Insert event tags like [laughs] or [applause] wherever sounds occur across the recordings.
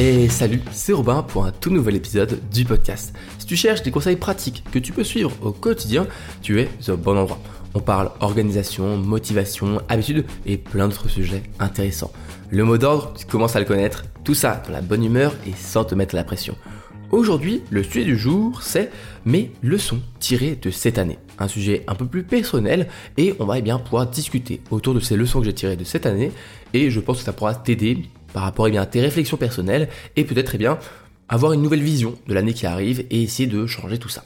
Et salut, c'est Robin pour un tout nouvel épisode du podcast. Si tu cherches des conseils pratiques que tu peux suivre au quotidien, tu es au bon endroit. On parle organisation, motivation, habitude et plein d'autres sujets intéressants. Le mot d'ordre, tu commences à le connaître, tout ça dans la bonne humeur et sans te mettre la pression. Aujourd'hui, le sujet du jour, c'est mes leçons tirées de cette année. Un sujet un peu plus personnel et on va eh bien pouvoir discuter autour de ces leçons que j'ai tirées de cette année et je pense que ça pourra t'aider par rapport eh à tes réflexions personnelles et peut-être eh bien, avoir une nouvelle vision de l'année qui arrive et essayer de changer tout ça.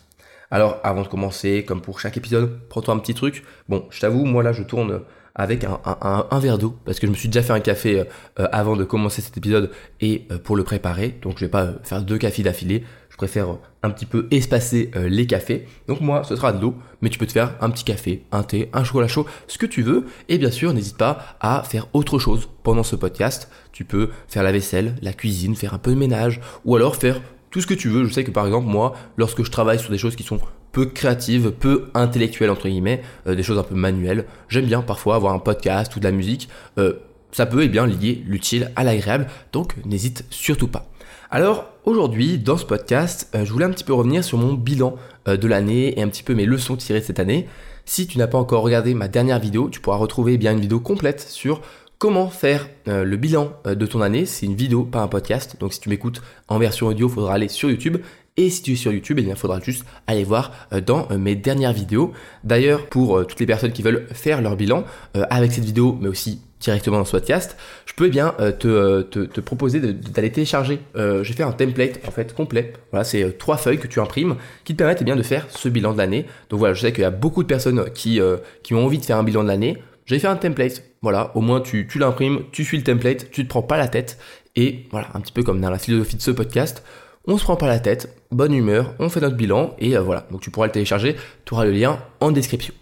Alors avant de commencer, comme pour chaque épisode, prends-toi un petit truc. Bon, je t'avoue, moi là je tourne avec un, verre d'eau parce que je me suis déjà fait un café euh, avant de commencer cet épisode et euh, pour le préparer. Donc je vais pas faire deux cafés d'affilée. Je préfère un petit peu espacer les cafés. Donc moi, ce sera de l'eau, mais tu peux te faire un petit café, un thé, un chocolat chaud, ce que tu veux. Et bien sûr, n'hésite pas à faire autre chose pendant ce podcast. Tu peux faire la vaisselle, la cuisine, faire un peu de ménage, ou alors faire tout ce que tu veux. Je sais que par exemple, moi, lorsque je travaille sur des choses qui sont peu créatives, peu intellectuelles, entre guillemets, euh, des choses un peu manuelles, j'aime bien parfois avoir un podcast ou de la musique. Euh, ça peut eh bien lier l'utile à l'agréable, donc n'hésite surtout pas. Alors aujourd'hui, dans ce podcast, euh, je voulais un petit peu revenir sur mon bilan de l'année et un petit peu mes leçons tirées de cette année. Si tu n'as pas encore regardé ma dernière vidéo, tu pourras retrouver eh bien une vidéo complète sur comment faire euh, le bilan euh, de ton année. C'est une vidéo, pas un podcast. Donc si tu m'écoutes en version audio, il faudra aller sur YouTube. Et si tu es sur YouTube, eh il faudra juste aller voir euh, dans mes dernières vidéos. D'ailleurs, pour toutes les personnes qui veulent faire leur bilan avec cette vidéo, mais aussi directement dans ce podcast, je peux bien te, te, proposer d'aller télécharger. J'ai fait un template en fait complet. Voilà, c'est trois feuilles que tu imprimes qui te permettent eh bien de faire ce bilan de l'année. Donc voilà, je sais qu'il y a beaucoup de personnes qui, qui ont envie de faire un bilan de l'année. J'ai fait un template. Voilà, au moins tu, tu l'imprimes, tu suis le template, tu te prends pas la tête. Et voilà, un petit peu comme dans la philosophie de ce podcast, on se prend pas la tête, bonne humeur, on fait notre bilan et euh, voilà. Donc tu pourras le télécharger, tu auras le lien en description.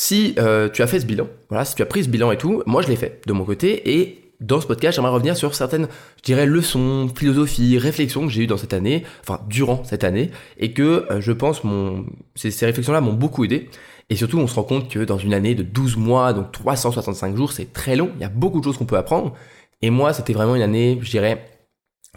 Si euh, tu as fait ce bilan, voilà, si tu as pris ce bilan et tout, moi je l'ai fait de mon côté et dans ce podcast, j'aimerais revenir sur certaines, je dirais, leçons, philosophies, réflexions que j'ai eues dans cette année, enfin durant cette année, et que euh, je pense mon, ces, ces réflexions-là m'ont beaucoup aidé. Et surtout, on se rend compte que dans une année de 12 mois, donc 365 jours, c'est très long. Il y a beaucoup de choses qu'on peut apprendre. Et moi, c'était vraiment une année, je dirais,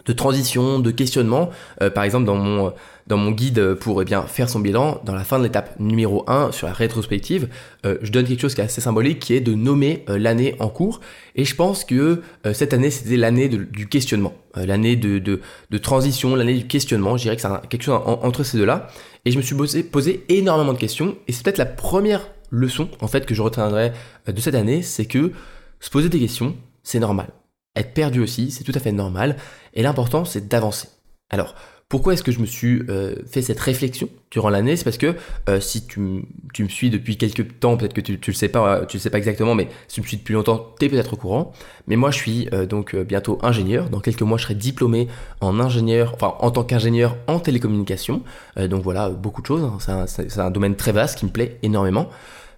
de transition, de questionnement. Euh, par exemple, dans mon dans mon guide pour eh bien faire son bilan, dans la fin de l'étape numéro 1 sur la rétrospective, euh, je donne quelque chose qui est assez symbolique, qui est de nommer euh, l'année en cours. Et je pense que cette année, c'était l'année du questionnement, l'année de, de, de, transition, l'année du questionnement. Je dirais que c'est quelque chose entre ces deux-là. Et je me suis posé, posé énormément de questions. Et c'est peut-être la première leçon en fait que je retiendrai de cette année, c'est que se poser des questions, c'est normal. Être perdu aussi, c'est tout à fait normal. Et l'important, c'est d'avancer. Alors, pourquoi est-ce que je me suis euh, fait cette réflexion durant l'année? C'est parce que euh, si tu, me suis depuis quelques temps, peut-être que tu, tu le sais pas, tu le sais pas exactement, mais si tu me suis depuis longtemps, tu es peut-être au courant. Mais moi, je suis euh, donc bientôt ingénieur. Dans quelques mois, je serai diplômé en ingénieur, enfin en tant qu'ingénieur en télécommunication. donc voilà, beaucoup de choses. Hein. C'est un, un, domaine très vaste qui me plaît énormément.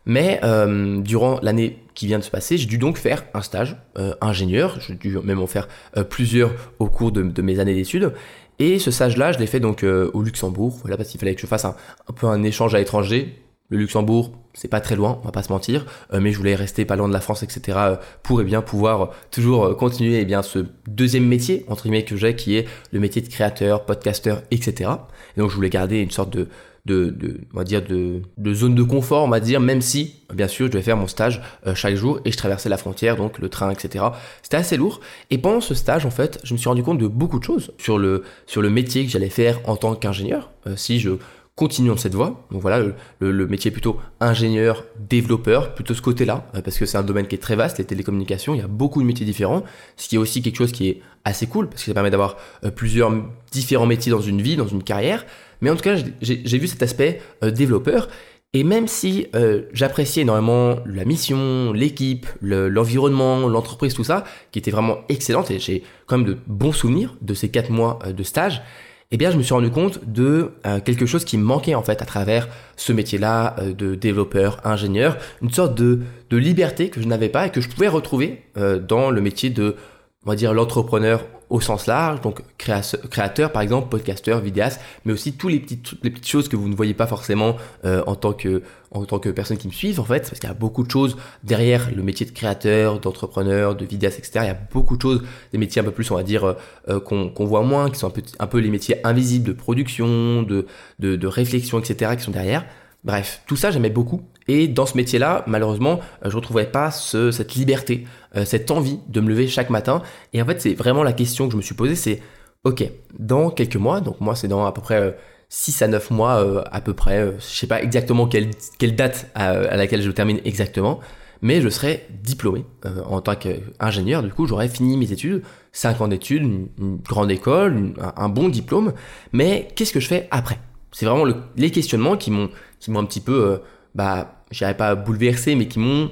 Mais euh, durant l'année qui vient de se passer, j'ai dû donc faire un stage euh, ingénieur. J'ai dû même en faire euh, plusieurs au cours de, mes années d'études. Et ce stage-là, je l'ai fait donc au Luxembourg, voilà, parce qu'il fallait que je fasse un, peu un échange à l'étranger. Le Luxembourg, c'est pas très loin, on va pas se mentir, mais je voulais rester pas loin de la France, etc. pour eh bien pouvoir toujours continuer eh bien ce deuxième métier entre guillemets que j'ai, qui est le métier de créateur, podcasteur, etc. Et donc je voulais garder une sorte de de, de, on va dire de, de, zone de confort, on va dire, même si, bien sûr, je devais faire mon stage euh, chaque jour et je traversais la frontière, donc le train, etc. C'était assez lourd. Et pendant ce stage, en fait, je me suis rendu compte de beaucoup de choses sur le, sur le métier que j'allais faire en tant qu'ingénieur. Euh, si je continue dans cette voie, donc voilà, le, le, métier plutôt ingénieur, développeur, plutôt ce côté-là, euh, parce que c'est un domaine qui est très vaste, les télécommunications, il y a beaucoup de métiers différents, ce qui est aussi quelque chose qui est assez cool, parce que ça permet d'avoir plusieurs différents métiers dans une vie, dans une carrière, mais en tout cas, j'ai vu cet aspect euh, développeur. Et même si euh, j'appréciais énormément la mission, l'équipe, l'environnement, l'entreprise, tout ça, qui était vraiment excellente, et j'ai quand même de bons souvenirs de ces quatre mois euh, de stage, eh bien, je me suis rendu compte de quelque chose qui me manquait en fait à travers ce métier-là de développeur, ingénieur, une sorte de, de liberté que je n'avais pas et que je pouvais retrouver dans le métier de on va dire l'entrepreneur au sens large, donc créateur par exemple, podcasteur, vidéaste, mais aussi tous les petites, les petites choses que vous ne voyez pas forcément euh, en tant que en tant que personne qui me suivent en fait, parce qu'il y a beaucoup de choses derrière le métier de créateur, d'entrepreneur, de vidéaste, etc. Il y a beaucoup de choses, des métiers un peu plus, on va dire, euh, euh, qu'on voit moins, qui sont un peu, un peu les métiers invisibles de production, de, de, de réflexion, etc. qui sont derrière. Bref, tout ça j'aimais beaucoup. Et dans ce métier-là, malheureusement, euh, je ne retrouvais pas ce, cette liberté, euh, cette envie de me lever chaque matin. Et en fait, c'est vraiment la question que je me suis posée, c'est, ok, dans quelques mois, donc moi c'est dans à peu près 6 euh, à 9 mois à peu près, je sais pas exactement quelle, quelle date à, laquelle je termine exactement, mais je serai diplômé en tant qu'ingénieur, du coup j'aurai fini mes études, 5 ans d'études, une, grande école, un, bon diplôme, mais qu'est-ce que je fais après? C'est vraiment le, les questionnements qui m'ont qui m'ont un petit peu bah, j'irais pas bouleversé, mais qui m'ont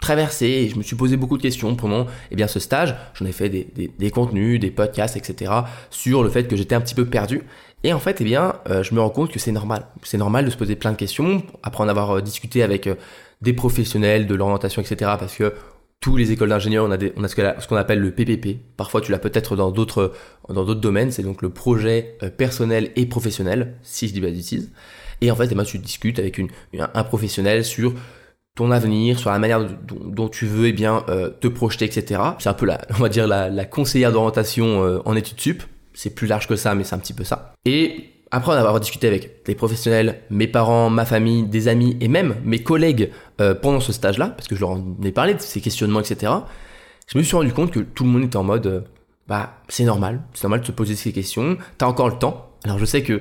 traversé et je me suis posé beaucoup de questions pendant eh bien, ce stage. J'en ai fait des, des, contenus, des podcasts, etc. sur le fait que j'étais un petit peu perdu. Et en fait, eh bien, euh, je me rends compte que c'est normal. C'est normal de se poser plein de questions après en avoir euh, discuté avec euh, des professionnels de l'orientation, etc. Parce que tous les écoles d'ingénieurs, on a, des, on a ce qu'on appelle le PPP. Parfois, tu l'as peut-être dans d'autres dans d'autres domaines. C'est donc le projet personnel et professionnel, si je dis pas de et en fait, tu discutes avec un professionnel sur ton avenir, sur la manière dont, tu veux eh euh, te projeter, etc. C'est un peu la, [laughs] on va dire la, conseillère d'orientation euh, en études sup. C'est plus large que ça, mais c'est un petit peu ça. Et après avoir discuté avec des professionnels, mes parents, ma famille, des amis et même mes collègues euh, pendant ce stage-là, parce que je leur en ai parlé de ces questionnements, etc. Je me suis rendu compte que tout le monde était en mode, bah c'est normal, c'est normal de se poser ces questions. T'as encore le temps. Alors je sais que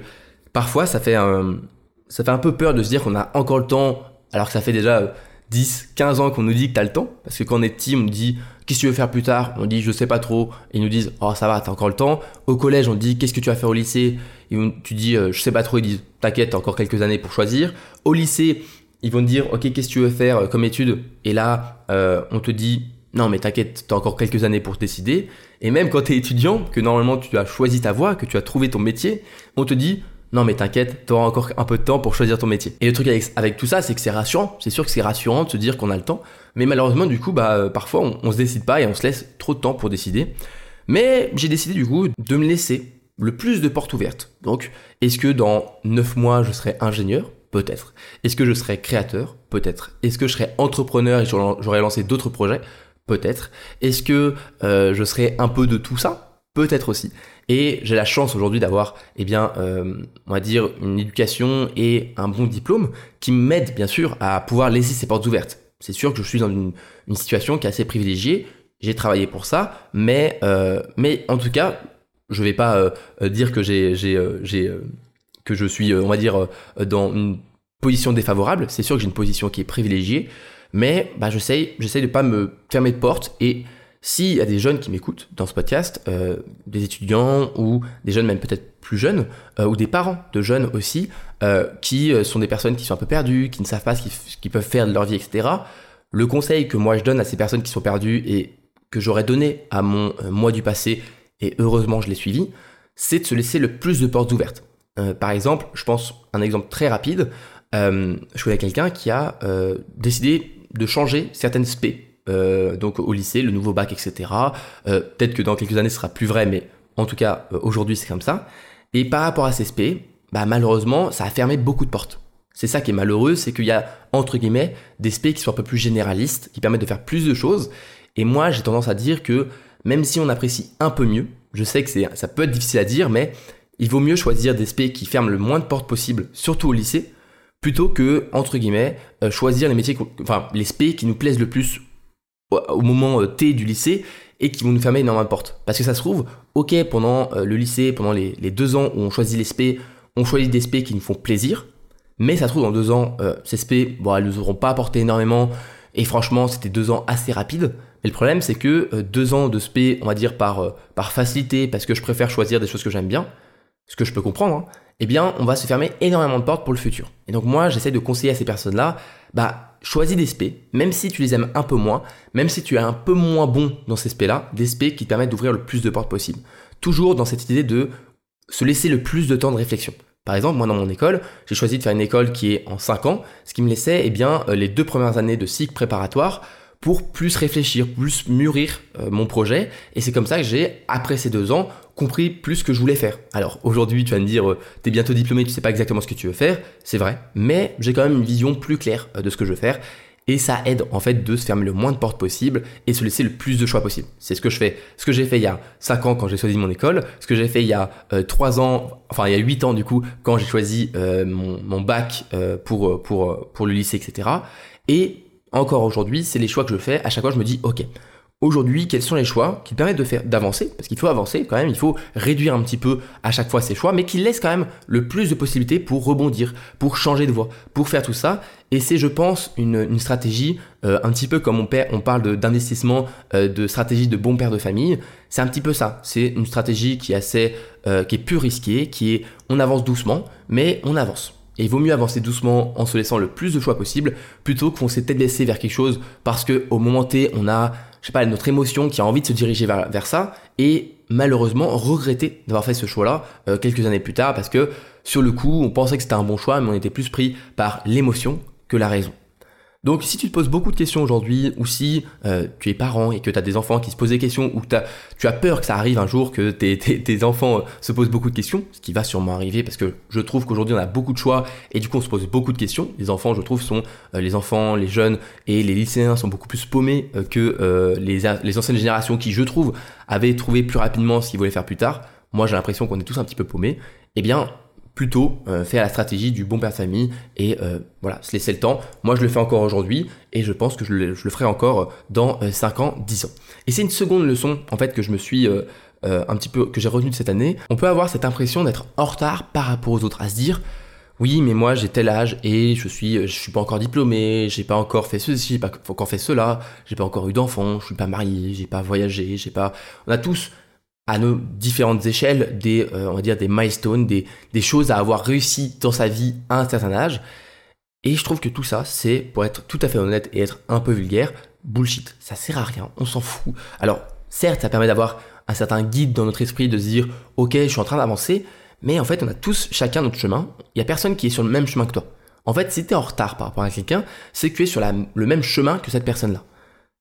parfois ça fait un, ça fait un peu peur de se dire qu'on a encore le temps, alors que ça fait déjà 10, 15 ans qu'on nous dit que t'as le temps. Parce que quand on est petit, on nous dit qu'est-ce que tu veux faire plus tard? On dit je sais pas trop. Et ils nous disent oh ça va, t'as encore le temps. Au collège, on dit qu'est-ce que tu vas faire au lycée? Et Tu dis euh, je sais pas trop. Ils disent t'inquiète, t'as encore quelques années pour choisir. Au lycée, ils vont te dire ok qu'est-ce que tu veux faire euh, comme étude Et là, euh, on te dit non mais t'inquiète, t'as encore quelques années pour décider. Et même quand t'es étudiant, que normalement tu as choisi ta voie, que tu as trouvé ton métier, on te dit non mais t'inquiète, t'auras encore un peu de temps pour choisir ton métier. Et le truc avec, tout ça, c'est que c'est rassurant. C'est sûr que c'est rassurant de se dire qu'on a le temps. Mais malheureusement, du coup, bah, euh, parfois, on, on se décide pas et on se laisse trop de temps pour décider. Mais j'ai décidé, du coup, de me laisser le plus de portes ouvertes. Donc, est-ce que dans 9 mois, je serai ingénieur? Peut-être. Est-ce que je serai créateur? Peut-être. Est-ce que je serai entrepreneur et j'aurai lancé d'autres projets? Peut-être. Est-ce que euh, je serai un peu de tout ça? Peut-être aussi. Et j'ai la chance aujourd'hui d'avoir, eh bien, euh, on va dire, une éducation et un bon diplôme qui m'aide bien sûr à pouvoir laisser ces portes ouvertes. C'est sûr que je suis dans une, situation qui est assez privilégiée. J'ai travaillé pour ça, mais, euh, mais en tout cas, je vais pas euh, dire que j'ai, que je suis, on va dire, dans une position défavorable. C'est sûr que j'ai une position qui est privilégiée, mais bah, j'essaye, j'essaye de pas me fermer de porte et s'il y a des jeunes qui m'écoutent dans ce podcast, euh, des étudiants ou des jeunes même peut-être plus jeunes, euh, ou des parents de jeunes aussi, euh, qui sont des personnes qui sont un peu perdues, qui ne savent pas ce qu'ils peuvent faire de leur vie, etc., le conseil que moi je donne à ces personnes qui sont perdues et que j'aurais donné à mon moi du passé, et heureusement je l'ai suivi, c'est de se laisser le plus de portes ouvertes. par exemple, je pense un exemple très rapide, je connais quelqu'un qui a décidé de changer certaines spé euh, donc au lycée, le nouveau bac, etc. Euh, peut-être que dans quelques années ce sera plus vrai, mais en tout cas euh, aujourd'hui c'est comme ça. Et par rapport à ces SP, bah, malheureusement ça a fermé beaucoup de portes. C'est ça qui est malheureux, c'est qu'il y a entre guillemets des SP qui sont un peu plus généralistes, qui permettent de faire plus de choses. Et moi j'ai tendance à dire que même si on apprécie un peu mieux, je sais que ça peut être difficile à dire, mais il vaut mieux choisir des SP qui ferment le moins de portes possible, surtout au lycée, plutôt que, entre guillemets, choisir les métiers, enfin, les SP qui nous plaisent le plus au moment euh, T du lycée et qui vont nous fermer énormément de portes. Parce que ça se trouve, ok, pendant euh, le lycée, pendant les, deux ans où on choisit les SP, on choisit des SP qui nous font plaisir, mais ça se trouve dans deux ans, euh, ces SP, bon, elles nous auront pas apporté énormément, et franchement, c'était deux ans assez rapides. Mais le problème, c'est que deux ans de SP, on va dire par, par facilité, parce que je préfère choisir des choses que j'aime bien, ce que je peux comprendre, hein, eh bien, on va se fermer énormément de portes pour le futur. Et donc moi, j'essaie de conseiller à ces personnes-là, bah, choisis des SP, même si tu les aimes un peu moins, même si tu es un peu moins bon dans ces SP-là, des SP qui te permettent d'ouvrir le plus de portes possible. Toujours dans cette idée de se laisser le plus de temps de réflexion. Par exemple, moi dans mon école, j'ai choisi de faire une école qui est en 5 ans, ce qui me laissait eh bien, euh, les deux premières années de cycle préparatoire pour plus réfléchir, plus mûrir euh, mon projet. Et c'est comme ça que j'ai, après ces deux ans, compris plus que je voulais faire. Alors aujourd'hui, tu vas me dire, euh, t'es bientôt diplômé, tu sais pas exactement ce que tu veux faire, c'est vrai, mais j'ai quand même une vision plus claire de ce que je veux faire. Et ça aide en fait de se fermer le moins de portes possible et se laisser le plus de choix possible. C'est ce que je fais. Ce que j'ai fait il y a 5 ans quand j'ai choisi mon école, ce que j'ai fait il y a 3 ans, enfin il y a 8 ans du coup quand j'ai choisi mon, mon, bac pour, pour, pour le lycée, etc. Et encore aujourd'hui, c'est les choix que je fais. À chaque fois, je me dis, ok, aujourd'hui, quels sont les choix qui permettent de faire d'avancer? Parce qu'il faut avancer quand même, il faut réduire un petit peu à chaque fois ces choix, mais qui laissent quand même le plus de possibilités pour rebondir, pour changer de voie, pour faire tout ça. Et c'est, je pense, une, stratégie euh, un petit peu comme on, parle d'investissement, euh, de stratégie de bon père de famille. C'est un petit peu ça. C'est une stratégie qui est assez, euh, qui est plus risquée, qui est, on avance doucement, mais on avance. Et il vaut mieux avancer doucement en se laissant le plus de choix possible plutôt qu'on s'est peut-être vers quelque chose parce que au moment T, on a, je sais pas, notre émotion qui a envie de se diriger vers, ça et malheureusement regretter d'avoir fait ce choix-là euh, quelques années plus tard parce que sur le coup, on pensait que c'était un bon choix mais on était plus pris par l'émotion que la raison. Donc si tu te poses beaucoup de questions aujourd'hui, ou si euh, tu es parent et que tu as des enfants qui se posent des questions, ou que tu as peur que ça arrive un jour, que tes, enfants euh, se posent beaucoup de questions, ce qui va sûrement arriver parce que je trouve qu'aujourd'hui on a beaucoup de choix et du coup on se pose beaucoup de questions. Les enfants, je trouve, sont euh, les enfants, les jeunes et les lycéens sont beaucoup plus paumés que les, les anciennes générations qui, je trouve, avaient trouvé plus rapidement ce qu'ils voulaient faire plus tard. Moi j'ai l'impression qu'on est tous un petit peu paumés. Eh bien, plutôt euh, faire la stratégie du bon père de famille et euh, voilà, se laisser le temps. Moi, je le fais encore aujourd'hui et je pense que je le, ferai encore dans 5 euh, ans, 10 ans. Et c'est une seconde leçon en fait que je me suis un petit peu que j'ai retenue de cette année. On peut avoir cette impression d'être en retard par rapport aux autres, à se dire oui, mais moi j'ai tel âge et je suis je suis pas encore diplômé, j'ai pas encore fait ceci, j'ai pas encore fait cela, j'ai pas encore eu d'enfant, je suis pas marié, j'ai pas voyagé, j'ai pas on a tous à nos différentes échelles des, euh, on va dire, des milestones, des, des choses à avoir réussi dans sa vie à un certain âge. Et je trouve que tout ça, c'est, pour être tout à fait honnête et être un peu vulgaire, bullshit. Ça sert à rien, on s'en fout. Alors, certes, ça permet d'avoir un certain guide dans notre esprit de se dire, ok, je suis en train d'avancer, mais en fait, on a tous chacun notre chemin. Il y a personne qui est sur le même chemin que toi. En fait, si tu es en retard par rapport à quelqu'un, c'est que tu es sur le même chemin que cette personne-là.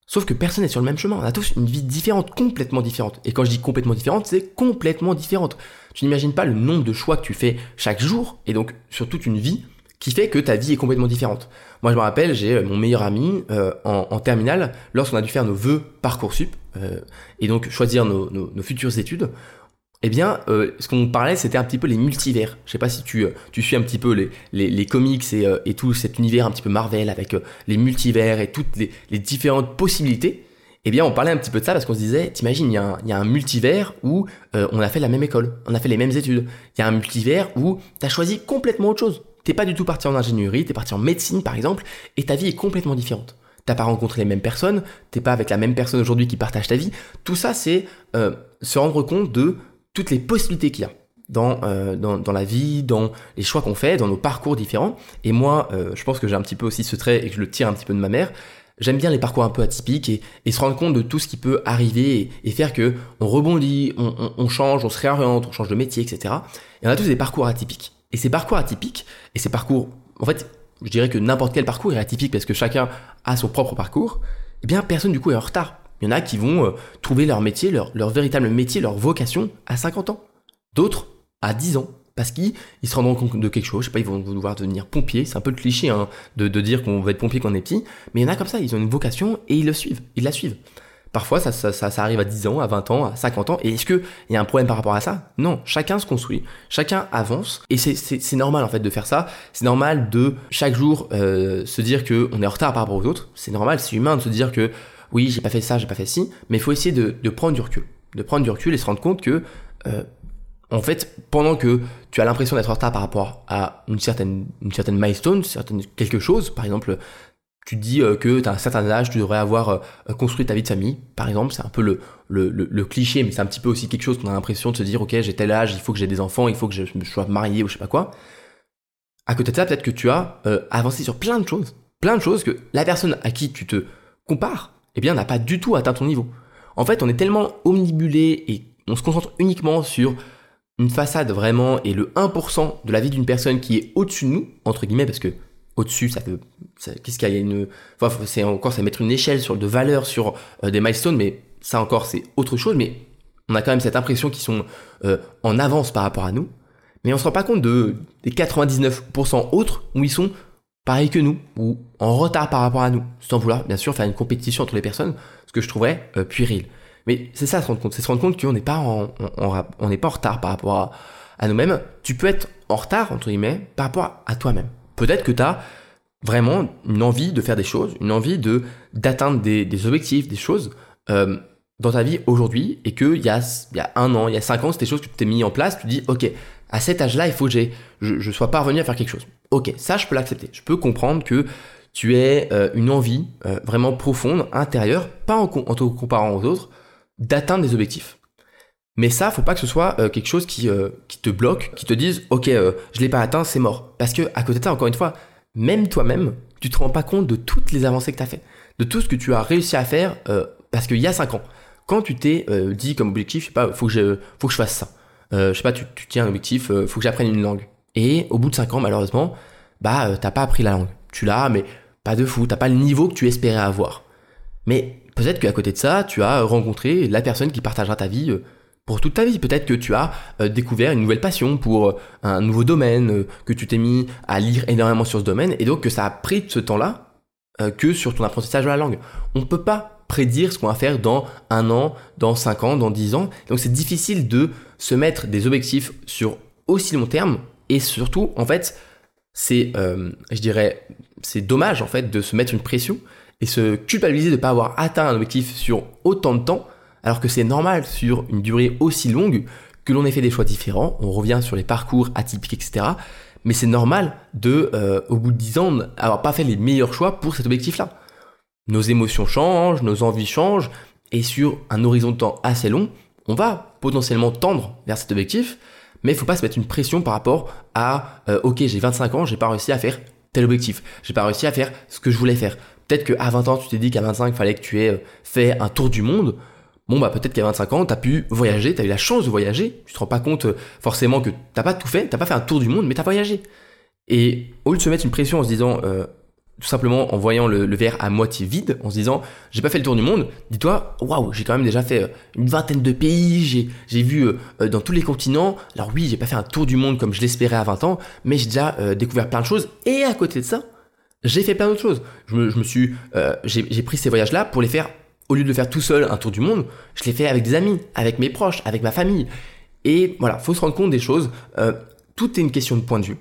Sauf que personne n'est sur le même chemin. On a tous une vie différente, complètement différente. Et quand je dis complètement différente, c'est complètement différente. Tu n'imagines pas le nombre de choix que tu fais chaque jour, et donc sur toute une vie, qui fait que ta vie est complètement différente. Moi, je me rappelle, j'ai euh, mon meilleur ami euh, en, terminale, lorsqu'on a dû faire nos vœux Parcoursup, euh, et donc choisir nos futures études, eh bien, euh, ce qu'on parlait, c'était un petit peu les multivers. Je sais pas si tu, euh, tu suis un petit peu les, les, les comics et, euh, et, tout cet univers un petit peu Marvel avec les multivers et toutes les, les, différentes possibilités. Eh bien, on parlait un petit peu de ça parce qu'on se disait, t'imagines, il y, y a un multivers où on a fait la même école, on a fait les mêmes études. Il y a un multivers où tu as choisi complètement autre chose. T'es pas du tout parti en ingénierie, t'es parti en médecine par exemple, et ta vie est complètement différente t'as pas rencontré les mêmes personnes, t'es pas avec la même personne aujourd'hui qui partage ta vie. Tout ça, c'est se rendre compte de toutes les possibilités qu'il y a dans, euh, dans, la vie, dans les choix qu'on fait, dans nos parcours différents. Et moi, euh, je pense que j'ai un petit peu aussi ce trait et que je le tire un petit peu de ma mère. J'aime bien les parcours un peu atypiques et, et, se rendre compte de tout ce qui peut arriver et, faire que on rebondit, on, on, on, change, on se réoriente, on change de métier, etc. Et on a tous des parcours atypiques. Et ces parcours atypiques et ces parcours, en fait, je dirais que n'importe quel parcours est atypique parce que chacun a son propre parcours. Eh bien, personne du coup est en retard il y en a qui vont euh, trouver leur métier, leur, véritable métier, leur vocation à 50 ans. D'autres à 10 ans. Parce qu'ils se rendront compte de quelque chose, je sais pas, ils vont vouloir devenir pompier, c'est un peu le cliché hein, de, dire qu'on va être pompier quand on est petit, mais il y en a comme ça, ils ont une vocation et ils le suivent, ils la suivent. Parfois, ça, ça, ça, arrive à 10 ans, à 20 ans, à 50 ans. Et est-ce qu'il y a un problème par rapport à ça? Non, chacun se construit, chacun avance. Et c'est normal en fait de faire ça. C'est normal de chaque jour euh, se dire qu'on est en retard par rapport aux autres. C'est normal, c'est humain de se dire que oui, j'ai pas fait ça, j'ai pas fait ci, mais il faut essayer de, prendre du recul. De prendre du recul et se rendre compte que, euh, en fait, pendant que tu as l'impression d'être en retard par rapport à une certaine, une certaine milestone, certaine, quelque chose, par exemple, tu dis euh, que tu as un certain âge, tu devrais avoir euh, construit ta vie de famille, par exemple, c'est un peu le, cliché, mais c'est un petit peu aussi quelque chose qu'on a l'impression de se dire, ok, j'ai tel âge, il faut que j'ai des enfants, il faut que je me sois marié ou je sais pas quoi. À côté de ça, peut-être que tu as avancé sur plein de choses, plein de choses que la personne à qui tu te compares eh bien, n'a pas du tout atteint ton niveau. En fait, on est tellement omnibulé et on se concentre uniquement sur une façade vraiment et le 1% de la vie d'une personne qui est au-dessus de nous, entre guillemets, parce que au-dessus, ça peut, qu'est-ce qu'il y a une, c'est encore, ça mettre une échelle sur de valeur sur euh, des milestones, mais ça encore, c'est autre chose. Mais on a quand même cette impression qu'ils sont euh, en avance par rapport à nous, mais on se rend pas compte de des 99% autres où ils sont pareils que nous ou en retard par rapport à nous, sans vouloir bien sûr faire une compétition entre les personnes, ce que je trouverais euh, puéril. Mais c'est ça se rendre compte, c'est se rendre compte qu'on n'est pas en, on pas en retard par rapport à, nous-mêmes. Tu peux être en retard entre guillemets par rapport à toi-même. Peut-être que tu as vraiment une envie de faire des choses, une envie de d'atteindre des, des objectifs, des choses. Euh, dans ta vie aujourd'hui et qu'il y a, il y a un an, il y a cinq ans, c'était des choses que tu t'es mis en place, tu dis, ok, à cet âge-là, il faut que je, je sois parvenu à faire quelque chose. Ok, ça, je peux l'accepter. Je peux comprendre que tu aies euh, une envie euh, vraiment profonde, intérieure, pas en, te comparant aux autres, d'atteindre des objectifs. Mais ça, faut pas que ce soit euh, quelque chose qui, te bloque, qui te dise, ok, je l'ai pas atteint, c'est mort. Parce que à côté de ça, encore une fois, même toi-même, tu te rends pas compte de toutes les avancées que tu as fait, de tout ce que tu as réussi à faire parce qu'il y a cinq ans quand tu t'es dit comme objectif, je sais pas, faut que je, faut que je fasse ça. Je sais pas, tu, tu tiens un objectif, faut que j'apprenne une langue. Et au bout de 5 ans, malheureusement, bah euh, t'as pas appris la langue. Tu l'as, mais pas de fou, t'as pas le niveau que tu espérais avoir. Mais peut-être qu'à côté de ça, tu as rencontré la personne qui partagera ta vie pour toute ta vie. Peut-être que tu as découvert une nouvelle passion pour un nouveau domaine, que tu t'es mis à lire énormément sur ce domaine, et donc que ça a pris ce temps-là que sur ton apprentissage de la langue. On peut pas prédire ce qu'on va faire dans un an, dans cinq ans, dans dix ans. Donc c'est difficile de se mettre des objectifs sur aussi long terme et surtout en fait c'est euh, je dirais c'est dommage en fait de se mettre une pression et se culpabiliser de ne pas avoir atteint un objectif sur autant de temps alors que c'est normal sur une durée aussi longue que l'on ait fait des choix différents. On revient sur les parcours atypiques etc. Mais c'est normal de euh, au bout de dix ans avoir pas fait les meilleurs choix pour cet objectif là nos émotions changent, nos envies changent, et sur un horizon de temps assez long, on va potentiellement tendre vers cet objectif, mais il faut pas se mettre une pression par rapport à euh, ok j'ai 25 ans, j'ai pas réussi à faire tel objectif, j'ai pas réussi à faire ce que je voulais faire. Peut-être qu'à 20 ans tu t'es dit qu'à 25 il fallait que tu aies euh, fait un tour du monde. Bon bah peut-être qu'à 25 ans tu as pu voyager, tu as eu la chance de voyager, tu te rends pas compte euh, forcément que t'as pas tout fait, t'as pas fait un tour du monde, mais tu as voyagé. Et au lieu de se mettre une pression en se disant tout simplement en voyant le, verre à moitié vide, en se disant j'ai pas fait le tour du monde, dis-toi waouh j'ai quand même déjà fait euh, une vingtaine de pays, j'ai vu euh, euh, dans tous les continents. Alors oui j'ai pas fait un tour du monde comme je l'espérais à 20 ans, mais j'ai déjà découvert plein de choses et à côté de ça j'ai fait plein d'autres choses. Je me suis j'ai pris ces voyages là pour les faire au lieu de le faire tout seul un tour du monde, je l'ai fait avec des amis, avec mes proches, avec ma famille. Et voilà faut se rendre compte des choses. tout est une question de point de vue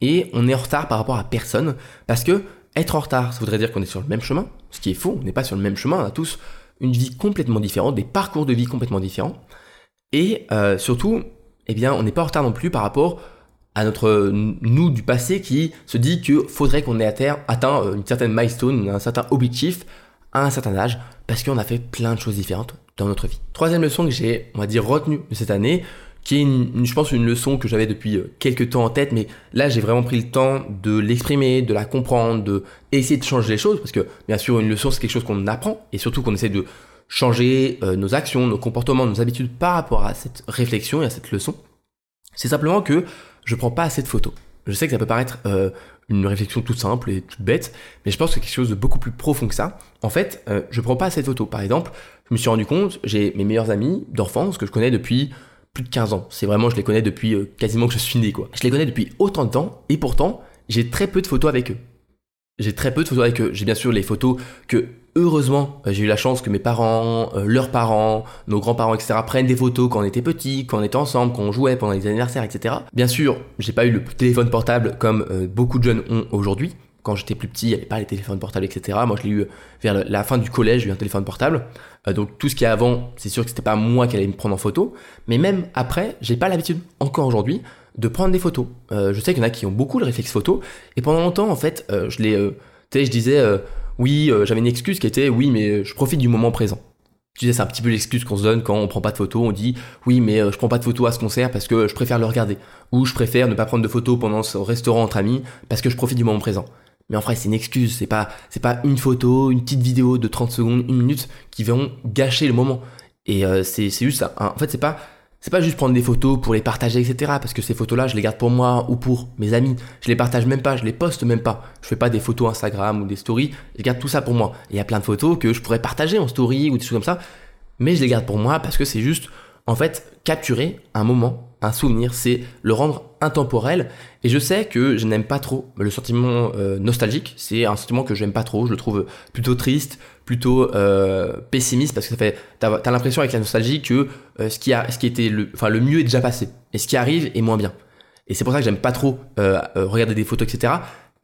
et on est en retard par rapport à personne parce que être en retard, ça voudrait dire qu'on est sur le même chemin, ce qui est faux, on n'est pas sur le même chemin, on a tous une vie complètement différente, des parcours de vie complètement différents. Et euh, surtout, eh bien, on n'est pas en retard non plus par rapport à notre nous du passé qui se dit qu'il faudrait qu'on ait atteint une certaine milestone, un certain objectif à un certain âge, parce qu'on a fait plein de choses différentes dans notre vie. Troisième leçon que j'ai, on va dire, retenue de cette année, qui est, une, je pense, une leçon que j'avais depuis euh, quelques temps en tête, mais là, j'ai vraiment pris le temps de l'exprimer, de la comprendre, de essayer de changer les choses, parce que, bien sûr, une leçon, c'est quelque chose qu'on apprend, et surtout qu'on essaie de changer euh, nos actions, nos comportements, nos habitudes par rapport à cette réflexion et à cette leçon. C'est simplement que je prends pas assez de photos. Je sais que ça peut paraître euh, une réflexion toute simple et toute bête, mais je pense que c'est quelque chose de beaucoup plus profond que ça. En fait, euh, je prends pas assez de photos. Par exemple, je me suis rendu compte, j'ai mes meilleurs amis d'enfance que je connais depuis plus de 15 ans. C'est vraiment, je les connais depuis euh, quasiment que je suis né, quoi. Je les connais depuis autant de temps, et pourtant, j'ai très peu de photos avec eux. J'ai très peu de photos avec eux. J'ai bien sûr les photos que, heureusement, euh, j'ai eu la chance que mes parents, euh, leurs parents, nos grands-parents, etc. prennent des photos quand on était petits, quand on était ensemble, quand on jouait pendant les anniversaires, etc. Bien sûr, j'ai pas eu le téléphone portable comme beaucoup de jeunes ont aujourd'hui quand j'étais plus petit, il n'y avait pas les téléphones portables, etc. Moi, je l'ai eu vers la fin du collège, j'ai eu un téléphone portable. Euh, donc tout ce qui est avant, c'est sûr que c'était pas moi qui allais me prendre en photo. Mais même après, j'ai pas l'habitude, encore aujourd'hui, de prendre des photos. Euh, je sais qu'il y en a qui ont beaucoup le réflexe photo. Et pendant longtemps, en fait, euh, je je disais, oui, j'avais une excuse qui était, oui, mais je profite du moment présent. Tu sais, c'est un petit peu l'excuse qu'on se donne quand on prend pas de photos. On dit, oui, mais je prends pas de photos à ce concert parce que je préfère le regarder. Ou je préfère ne pas prendre de photos pendant ce restaurant entre amis parce que je profite du moment présent. Mais en vrai, c'est une excuse. C'est pas, c'est pas une photo, une petite vidéo de 30 secondes, une minute qui vont gâcher le moment. Et euh, c'est, c'est juste ça. En fait, c'est pas, c'est pas juste prendre des photos pour les partager, etc. Parce que ces photos-là, je les garde pour moi ou pour mes amis. Je les partage même pas, je les poste même pas. Je fais pas des photos Instagram ou des stories. Je garde tout ça pour moi. Il y a plein de photos que je pourrais partager en story ou des choses comme ça. Mais je les garde pour moi parce que c'est juste, en fait, capturer un moment, un souvenir. C'est le rendre intemporel. Et je sais que je n'aime pas trop le sentiment euh, nostalgique. C'est un sentiment que j'aime pas trop. Je le trouve plutôt triste, plutôt euh, pessimiste parce que ça fait t'as as, l'impression avec la nostalgie que euh, ce qui a ce qui était le enfin le mieux est déjà passé et ce qui arrive est moins bien et c'est pour ça que j'aime pas trop regarder des photos etc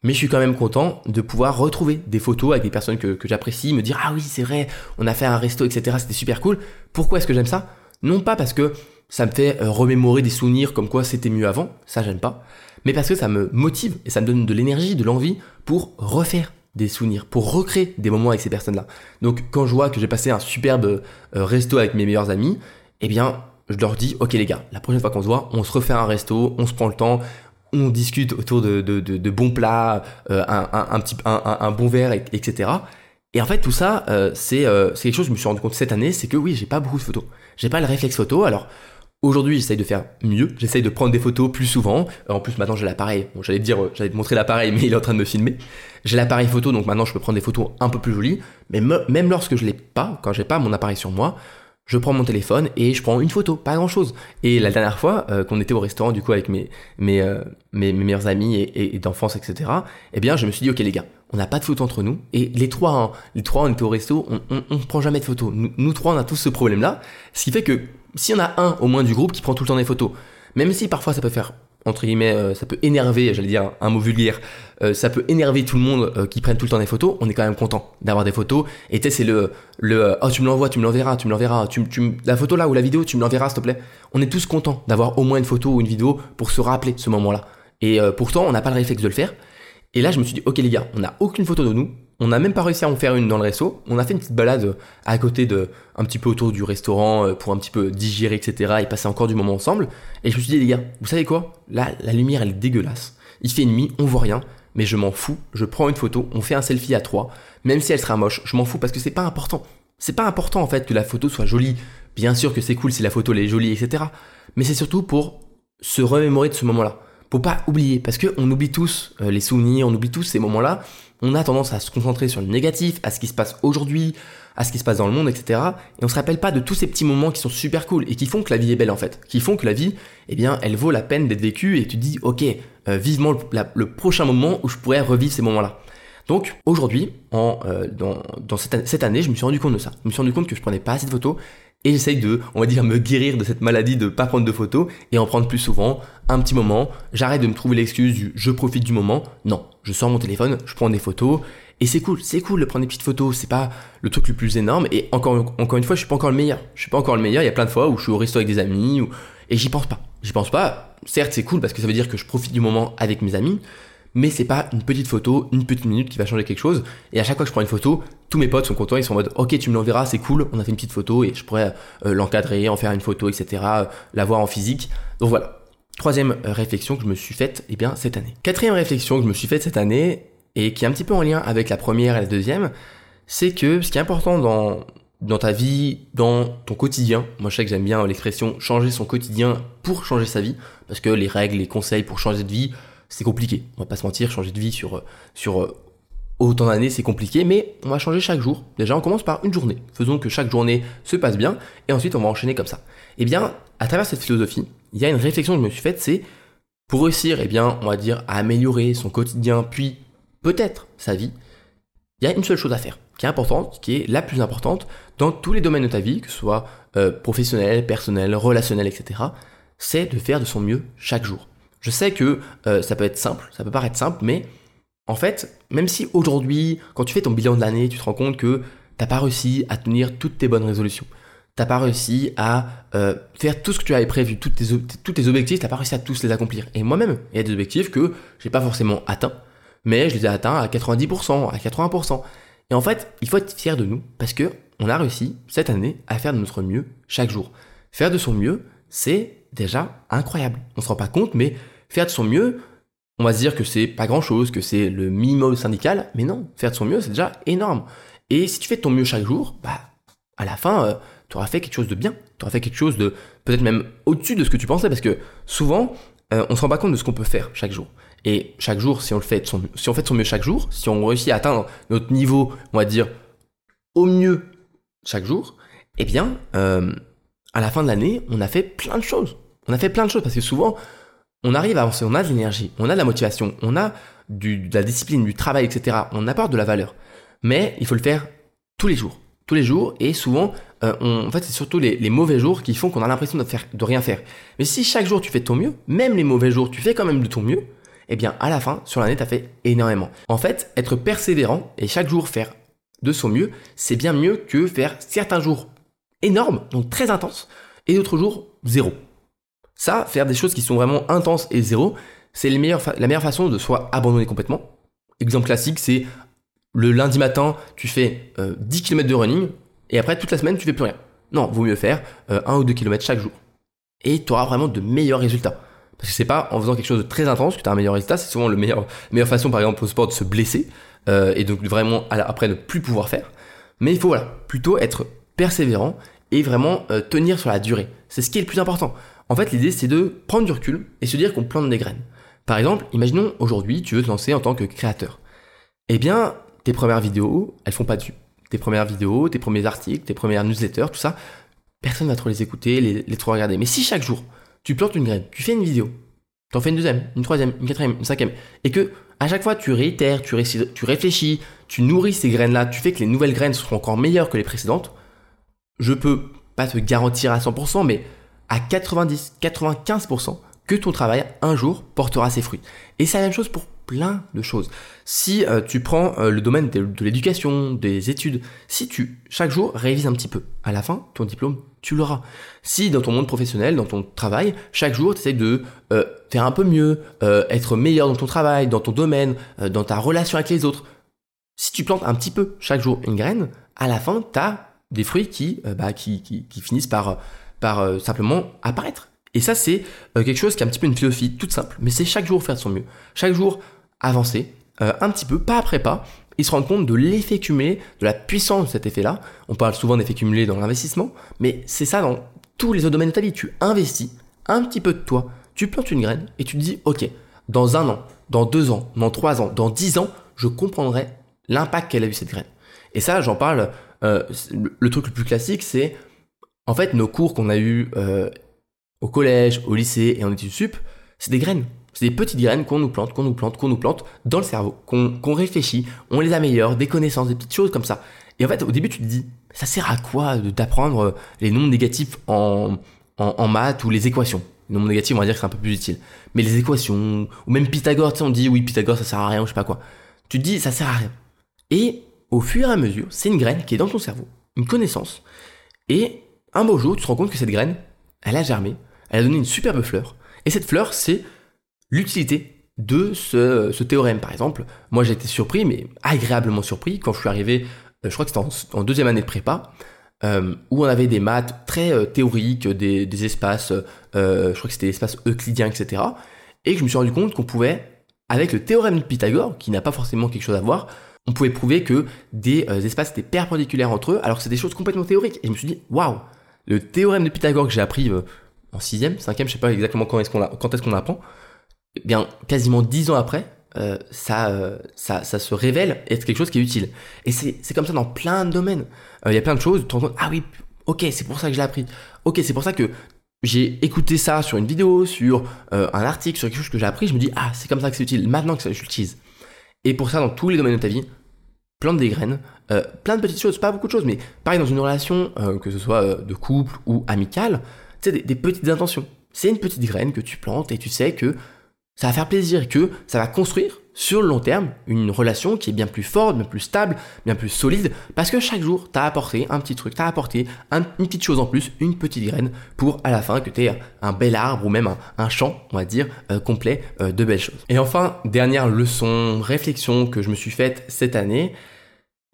mais je suis quand même content de pouvoir retrouver des photos avec des personnes que, que j'apprécie me dire ah oui c'est vrai on a fait un resto etc c'était super cool pourquoi est-ce que j'aime ça? Non pas parce que ça me fait remémorer des souvenirs comme quoi c'était mieux avant ça j'aime pas mais parce que ça me motive et ça me donne de l'énergie de l'envie pour refaire des souvenirs, pour recréer des moments avec ces personnes-là. Donc quand je vois que j'ai passé un superbe euh, resto avec mes meilleurs amis, eh bien je leur dis, ok les gars, la prochaine fois qu'on se voit, on se refait un resto, on se prend le temps, on discute autour de, de, bons plats, euh, un, petit, un, bon verre, etc. Et en fait, tout ça, euh, c'est quelque chose que je me suis rendu compte cette année, c'est que oui, j'ai pas beaucoup de photos. J'ai pas le réflexe photo. Alors, Aujourd'hui, j'essaye de faire mieux. J'essaye de prendre des photos plus souvent. Euh, en plus, maintenant, j'ai l'appareil. Bon, j'allais te dire, euh, j'allais te montrer l'appareil, [laughs] mais il est en train de me filmer. J'ai l'appareil photo, donc maintenant, je peux prendre des photos un peu plus jolies. Mais même lorsque je l'ai pas, quand j'ai pas mon appareil sur moi, je prends mon téléphone et je prends une photo, pas grand chose. Et la dernière fois euh, qu'on était au restaurant, du coup, avec mes mes, mes, meilleurs amis et, d'enfance, etc. Eh bien, je me suis dit, ok les gars, on n'a pas de photos entre nous. Et les trois, hein, les trois, on était au resto, on, on, on prend jamais de photos. Nous, nous trois, on a tous ce problème-là, ce qui fait que s'il y en a un au moins du groupe qui prend tout le temps des photos, même si parfois ça peut faire entre guillemets, euh, ça peut énerver, j'allais dire un mot vulgaire, euh, ça peut énerver tout le monde euh, qui prenne tout le temps des photos, on est quand même content d'avoir des photos. Et tu sais, c'est le, oh tu me l'envoies, tu me l'enverras, tu me l'enverras, tu, tu, la photo là ou la vidéo, tu me l'enverras s'il te plaît. On est tous contents d'avoir au moins une photo ou une vidéo pour se rappeler ce moment-là. Et pourtant, on n'a pas le réflexe de le faire. Et là, je me suis dit, ok les gars, on n'a aucune photo de nous, on n'a même pas réussi à en faire une dans le resto. On a fait une petite balade à côté de, un petit peu autour du restaurant euh, pour un petit peu digérer, etc. et passer encore du moment ensemble. Et je me suis dit, les gars, vous savez quoi? Là, la lumière, elle est dégueulasse. Il fait nuit, on voit rien, mais je m'en fous. Je prends une photo, on fait un selfie à trois, même si elle sera moche. Je m'en fous parce que c'est pas important. C'est pas important en fait que la photo soit jolie. Bien sûr que c'est cool si la photo elle est jolie, etc. Mais c'est surtout pour se remémorer de ce moment-là. Pour pas oublier, parce qu'on oublie tous euh, les souvenirs, on oublie tous ces moments-là on a tendance à se concentrer sur le négatif, à ce qui se passe aujourd'hui, à ce qui se passe dans le monde, etc. Et on se rappelle pas de tous ces petits moments qui sont super cool et qui font que la vie est belle en fait, qui font que la vie, eh bien, elle vaut la peine d'être vécue et tu dis, ok, euh, vivement le, prochain moment où je pourrais revivre ces moments-là. Donc aujourd'hui, en, euh, dans, cette, cette, année, je me suis rendu compte de ça. Je me suis rendu compte que je prenais pas assez de photos et j'essaye de, on va dire, me guérir de cette maladie de pas prendre de photos et en prendre plus souvent, un petit moment. J'arrête de me trouver l'excuse du je profite du moment. Non, je sors mon téléphone, je prends des photos et c'est cool, c'est cool de prendre des petites photos. C'est pas le truc le plus énorme et encore, encore une fois, je suis pas encore le meilleur. Je suis pas encore le meilleur. Il y a plein de fois où je suis au resto avec des amis et j'y pense pas. J'y pense pas. Certes, c'est cool parce que ça veut dire que je profite du moment avec mes amis, mais c'est pas une petite photo, une petite minute qui va changer quelque chose. Et à chaque fois que je prends une photo, tous mes potes sont contents, ils sont en mode ok tu me l'enverras, c'est cool, on a fait une petite photo et je pourrais euh, l'encadrer, en faire une photo, etc. Euh, la voir en physique. Donc voilà. Troisième euh, réflexion que je me suis faite, eh bien cette année. Quatrième réflexion que je me suis faite cette année et qui est un petit peu en lien avec la première et la deuxième, c'est que ce qui est important dans dans ta vie, dans ton quotidien. Moi, je sais que j'aime bien l'expression changer son quotidien pour changer sa vie, parce que les règles, les conseils pour changer de vie, c'est compliqué. On va pas se mentir, changer de vie sur, sur euh, autant d'années, c'est compliqué, mais on va changer chaque jour. Déjà, on commence par une journée. Faisons que chaque journée se passe bien, et ensuite on va enchaîner comme ça. Eh bien, à travers cette philosophie, il y a une réflexion que je me suis faite, c'est pour réussir, eh bien, on va dire, à améliorer son quotidien, puis peut-être sa vie, il y a une seule chose à faire, qui est importante, qui est la plus importante dans tous les domaines de ta vie, que ce soit euh, professionnel, personnel, relationnel, etc. C'est de faire de son mieux chaque jour. Je sais que euh, ça peut être simple, ça peut paraître simple, mais en fait, même si aujourd'hui, quand tu fais ton bilan de l'année, tu te rends compte que t'as pas réussi à tenir toutes tes bonnes résolutions, t'as pas réussi à euh, faire tout ce que tu avais prévu, tous tes, tous tes objectifs, t'as pas réussi à tous les accomplir. Et moi-même, il y a des objectifs que j'ai pas forcément atteints, mais je les ai atteints à 90%, à 80%. Et en fait, il faut être fier de nous parce que on a réussi cette année à faire de notre mieux chaque jour. Faire de son mieux, c'est déjà incroyable. On se rend pas compte, mais faire de son mieux, on va se dire que c'est pas grand chose, que c'est le minimum syndical, mais non, faire de son mieux, c'est déjà énorme. Et si tu fais de ton mieux chaque jour, bah, à la fin, euh, tu auras fait quelque chose de bien, tu auras fait quelque chose de peut-être même au-dessus de ce que tu pensais, parce que souvent, euh, on se rend pas compte de ce qu'on peut faire chaque jour. Et chaque jour, si on le fait de son, si on fait de son mieux chaque jour, si on réussit à atteindre notre niveau, on va dire, au mieux chaque jour, eh bien, euh, à la fin de l'année, on a fait plein de choses. On a fait plein de choses parce que souvent, on arrive à avancer, on a de l'énergie, on a de la motivation, on a du, de la discipline, du travail, etc. On apporte de la valeur. Mais il faut le faire tous les jours. Tous les jours. Et souvent, euh, en fait, c'est surtout les, mauvais jours qui font qu'on a l'impression de, faire, de rien faire. Mais si chaque jour tu fais de ton mieux, même les mauvais jours, tu fais quand même de ton mieux, eh bien, à la fin, sur l'année, tu as fait énormément. En fait, être persévérant et chaque jour faire de son mieux, c'est bien mieux que faire certains jours énormes, donc très intenses, et d'autres jours zéro. Ça, faire des choses qui sont vraiment intenses et zéro, c'est la meilleure façon de soit abandonner complètement. Exemple classique, c'est le lundi matin, tu fais 10 euh, km de running, et après toute la semaine, tu fais plus rien. Non, vaut mieux faire 1 euh, ou 2 km chaque jour. Et tu auras vraiment de meilleurs résultats. Parce que c'est pas en faisant quelque chose de très intense que tu as un meilleur résultat, c'est souvent le meilleur, meilleure façon, par exemple, au sport de se blesser, euh, et donc vraiment après ne plus pouvoir faire. Mais il faut voilà, plutôt être persévérant et vraiment tenir sur la durée. C'est ce qui est le plus important. En fait, l'idée c'est de prendre du recul et se dire qu'on plante des graines. Par exemple, imaginons aujourd'hui, tu veux te lancer en tant que créateur. Eh bien, tes premières vidéos, elles font pas de Tes premières vidéos, tes premiers articles, tes premières newsletters, tout ça, personne va trop les écouter, les, trop regarder. Mais si chaque jour, tu plantes une graine, tu fais une vidéo, tu en fais une deuxième, une troisième, une quatrième, une cinquième, et que à chaque fois tu réitères, tu, tu réfléchis, tu nourris ces graines-là, tu fais que les nouvelles graines seront encore meilleures que les précédentes, je peux pas te garantir à 100%, mais à 90, 95% que ton travail un jour portera ses fruits. Et c'est la même chose pour plein de choses. Si euh, tu prends euh, le domaine de, l'éducation, des études, si tu chaque jour révises un petit peu, à la fin, ton diplôme, tu l'auras. Si dans ton monde professionnel, dans ton travail, chaque jour, tu essaies de euh, faire un peu mieux, être meilleur dans ton travail, dans ton domaine, dans ta relation avec les autres, si tu plantes un petit peu chaque jour une graine, à la fin, tu as des fruits qui, bah, qui, qui, finissent par, par simplement apparaître. Et ça, c'est quelque chose qui est un petit peu une philosophie toute simple, mais c'est chaque jour faire de son mieux. Chaque jour avancer euh, un petit peu, pas après pas, et se rendre compte de l'effet cumulé, de la puissance de cet effet-là. On parle souvent d'effet cumulé dans l'investissement, mais c'est ça dans tous les autres domaines de ta vie. Tu investis un petit peu de toi, tu plantes une graine et tu te dis, ok, dans un an, dans deux ans, dans trois ans, dans dix ans, je comprendrai l'impact qu'elle a eu cette graine. Et ça, j'en parle, euh, le truc le plus classique, c'est en fait nos cours qu'on a eu euh, au collège, au lycée et en études sup, c'est des graines. C'est des petites graines qu'on nous plante, qu'on nous plante, qu'on nous plante dans le cerveau, qu'on réfléchit, on les améliore, des connaissances, des petites choses comme ça. Et en fait, au début, tu te dis, ça sert à quoi d'apprendre les nombres négatifs en, en, maths ou les équations? Les nombres négatifs, on va dire que c'est un peu plus utile. Mais les équations, ou même Pythagore, tu sais, on dit, oui, Pythagore, ça sert à rien, ou je sais pas quoi. Tu te dis, ça sert à rien. Et au fur et à mesure, c'est une graine qui est dans ton cerveau, une connaissance. Et un beau jour, tu te rends compte que cette graine, elle a germé, elle a donné une superbe fleur. Et cette fleur, c'est l'utilité de ce, théorème. Par exemple, moi j'ai été surpris, mais agréablement surpris, quand je suis arrivé, euh, je crois que c'était en, deuxième année de prépa, euh, où on avait des maths très euh, théoriques, des, espaces, je crois que c'était l'espace euclidien, etc. Et je me suis rendu compte qu'on pouvait, avec le théorème de Pythagore, qui n'a pas forcément quelque chose à voir, on pouvait prouver que des espaces étaient perpendiculaires entre eux, alors que c'est des choses complètement théoriques. Et je me suis dit, waouh, le théorème de Pythagore que j'ai appris en sixième, cinquième, je sais pas exactement quand est-ce qu'on quand est-ce qu'on l'apprend, eh bien, quasiment dix ans après, euh, ça, euh, ça, ça se révèle être quelque chose qui est utile. Et c'est comme ça dans plein de domaines. Euh, il y a plein de choses, tu te rends compte, ah oui, ok, c'est pour ça que je l'ai appris. Ok, c'est pour ça que j'ai écouté ça sur une vidéo, sur un article, sur quelque chose que j'ai appris, je me dis, ah, c'est comme ça que c'est utile, maintenant que je l'utilise. Et pour ça, dans tous les domaines de ta vie, plante des graines, plein de petites choses, pas beaucoup de choses, mais pareil dans une relation, que ce soit de couple ou amicale, tu sais, des, des petites intentions. C'est une petite graine que tu plantes et tu sais que ça va faire plaisir que ça va construire sur le long terme une relation qui est bien plus forte, bien plus stable, bien plus solide, parce que chaque jour, tu as apporté un petit truc, tu as apporté une petite chose en plus, une petite graine, pour à la fin que tu aies un bel arbre ou même un, champ, on va dire, euh, complet euh, de belles choses. Et enfin, dernière leçon, réflexion que je me suis faite cette année,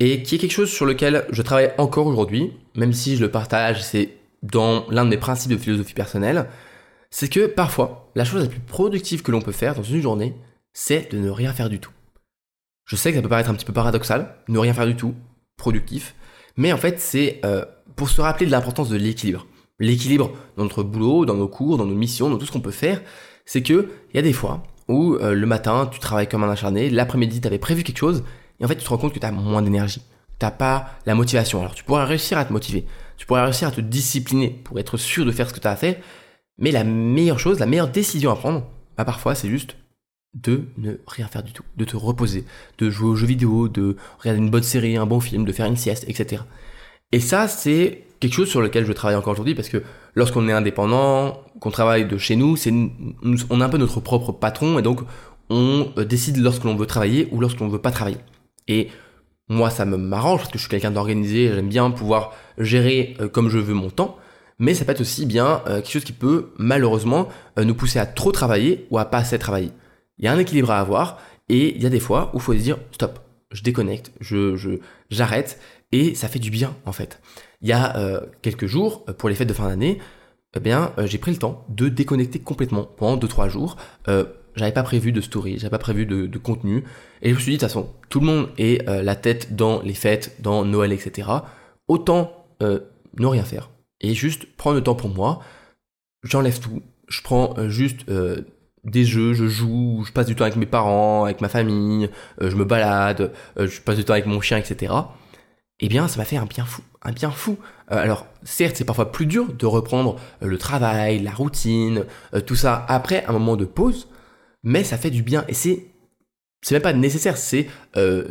et qui est quelque chose sur lequel je travaille encore aujourd'hui, même si je le partage, c'est dans l'un de mes principes de philosophie personnelle, c'est que parfois, la chose la plus productive que l'on peut faire dans une journée, c'est de ne rien faire du tout. Je sais que ça peut paraître un petit peu paradoxal, ne rien faire du tout, productif, mais en fait c'est euh, pour se rappeler de l'importance de l'équilibre. L'équilibre dans notre boulot, dans nos cours, dans nos missions, dans tout ce qu'on peut faire, c'est que il y a des fois où euh, le matin tu travailles comme un acharné, l'après-midi tu avais prévu quelque chose et en fait tu te rends compte que tu as moins d'énergie. T'as pas la motivation. Alors tu pourras réussir à te motiver, tu pourras réussir à te discipliner pour être sûr de faire ce que tu as à faire, mais la meilleure chose, la meilleure décision à prendre, bah parfois c'est juste de ne rien faire du tout, de te reposer, de jouer aux jeux vidéo, de regarder une bonne série, un bon film, de faire une sieste, etc. Et ça, c'est quelque chose sur lequel je travaille encore aujourd'hui parce que lorsqu'on est indépendant, qu'on travaille de chez nous, c'est on est un peu notre propre patron et donc on euh, décide lorsque l'on veut travailler ou lorsqu'on ne veut pas travailler. Et moi, ça me m'arrange parce que je suis quelqu'un d'organisé, j'aime bien pouvoir gérer euh, comme je veux mon temps, mais ça peut être aussi bien euh, quelque chose qui peut malheureusement nous pousser à trop travailler ou à pas assez travailler. Il y a un équilibre à avoir et il y a des fois où il faut se dire stop, je déconnecte, je j'arrête et ça fait du bien en fait. Il y a euh, quelques jours, pour les fêtes de fin d'année, eh bien, euh, j'ai pris le temps de déconnecter complètement pendant 2-3 jours. Euh, j'avais pas prévu de story, j'avais pas prévu de, de, contenu, et je me suis dit de toute façon, tout le monde est euh, la tête dans les fêtes, dans Noël, etc. Autant ne rien faire et juste prendre le temps pour moi. J'enlève tout, je prends juste des jeux, je joue, je passe du temps avec mes parents, avec ma famille, je me balade, je passe du temps avec mon chien, etc eh bien ça m'a fait un bien fou, un bien fou. Euh, alors certes c'est parfois plus dur de reprendre euh, le travail, la routine, euh, tout ça après un moment de pause, mais ça fait du bien et c'est c'est même pas nécessaire, c'est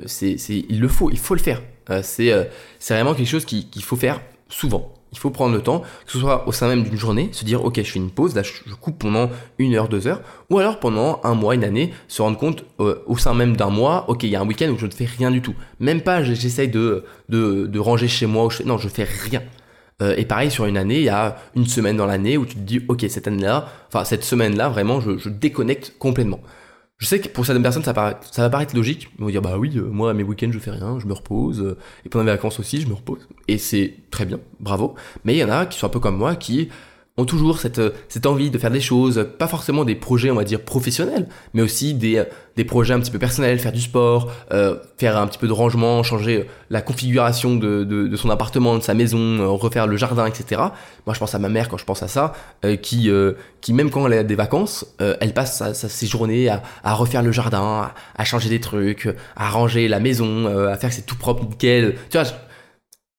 c'est il le faut, il faut le faire. c'est c'est vraiment quelque chose qu'il faut faire souvent. Il faut prendre le temps, que ce soit au sein même d'une journée, se dire ok je fais une pause, là je coupe pendant une heure, deux heures, ou alors pendant un mois, une année, se rendre compte euh, au sein même d'un mois, ok il y a un week-end où je ne fais rien du tout. Même pas j'essaye de, de, ranger chez moi, non je fais rien. Euh, et pareil sur une année, il y a une semaine dans l'année où tu te dis ok cette semaine-là vraiment je, je déconnecte complètement. Je sais que pour certaines personnes, ça, va paraître logique. Ils vont dire, bah oui, euh, moi, mes week-ends, je fais rien, je me repose. Euh, et pendant mes vacances aussi, je me repose. Et c'est très bien, bravo. Mais il y en a qui sont un peu comme moi, qui ont toujours cette, euh, cette envie de faire des choses, pas forcément des projets, on va dire, professionnels, mais aussi des, euh, des projets un petit peu personnels, faire du sport, euh, faire un petit peu de rangement, changer la configuration de, de, son appartement, de sa maison, refaire le jardin, etc. Moi, je pense à ma mère quand je pense à ça, qui, qui même quand elle a des vacances, elle passe sa, ses journées à, à, refaire le jardin, à, changer des trucs, à ranger la maison, à faire que c'est tout propre, nickel. Tu vois,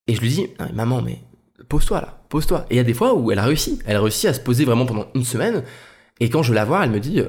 et je lui dis, maman, mais pose-toi là, pose-toi. Et il y a des fois où elle a réussi, elle a réussi à se poser vraiment pendant une semaine. Et quand je la vois, elle me dit,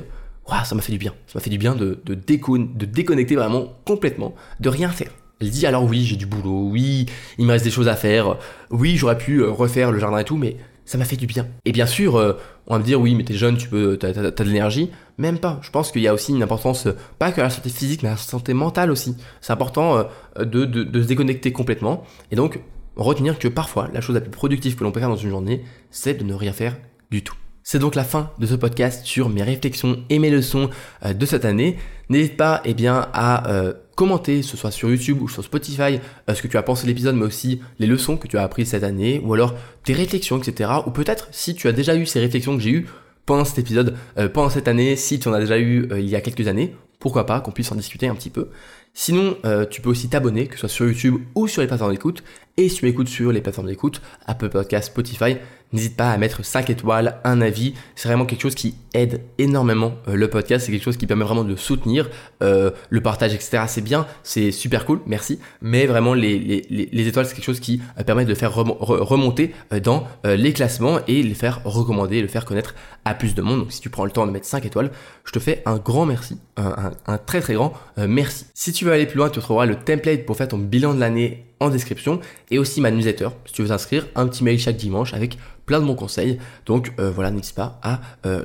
waouh, ça m'a fait du bien. Ça m'a fait du bien de, de, de déconnecter vraiment complètement, de rien faire. Elle dit alors oui, j'ai du boulot, oui, il me reste des choses à faire, oui, j'aurais pu euh, refaire le jardin et tout, mais ça m'a fait du bien. Et bien sûr, euh, on va me dire oui, mais t'es jeune, tu peux, t'as, de l'énergie. Même pas. Je pense qu'il y a aussi une importance, pas que la santé physique, mais la santé mentale aussi. C'est important euh, de, de, de se déconnecter complètement. Et donc, retenir que parfois, la chose la plus productive que l'on peut faire dans une journée, c'est de ne rien faire du tout. C'est donc la fin de ce podcast sur mes réflexions et mes leçons euh, de cette année. N'hésite pas eh bien, à euh, commenter, ce soit sur YouTube ou sur Spotify, euh, ce que tu as pensé de l'épisode, mais aussi les leçons que tu as apprises cette année, ou alors tes réflexions, etc. Ou peut-être si tu as déjà eu ces réflexions que j'ai eues pendant cet épisode, pendant cette année, si tu en as déjà eu il y a quelques années, pourquoi pas qu'on puisse en discuter un petit peu. Sinon, tu peux aussi t'abonner, que ce soit sur YouTube ou sur les plateformes d'écoute, et si tu m'écoutes sur les plateformes d'écoute, Apple Podcast, Spotify, n'hésite pas à mettre 5 étoiles, un avis. C'est vraiment quelque chose qui aide énormément euh, le podcast. C'est quelque chose qui permet vraiment de soutenir euh, le partage, etc. C'est bien, c'est super cool, merci. Mais vraiment, les, les, les étoiles, c'est quelque chose qui euh, permet de faire remonter dans les classements et les faire recommander, le faire connaître à plus de monde. Donc si tu prends le temps de mettre 5 étoiles, je te fais un grand merci, un, un très très grand merci. Si tu veux aller plus loin, tu trouveras le template pour faire ton bilan de l'année en description et aussi ma newsletter si tu veux t'inscrire, un petit mail chaque dimanche avec plein de bons conseils. Donc voilà, n'hésite pas à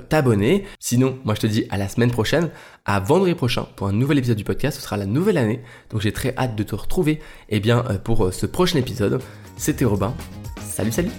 t'abonner. Sinon, moi je te dis à la semaine prochaine, à vendredi prochain pour un nouvel épisode du podcast. Ce sera la nouvelle année, donc j'ai très hâte de te retrouver. Et eh bien euh, pour ce prochain épisode, c'était Robin. Salut, salut.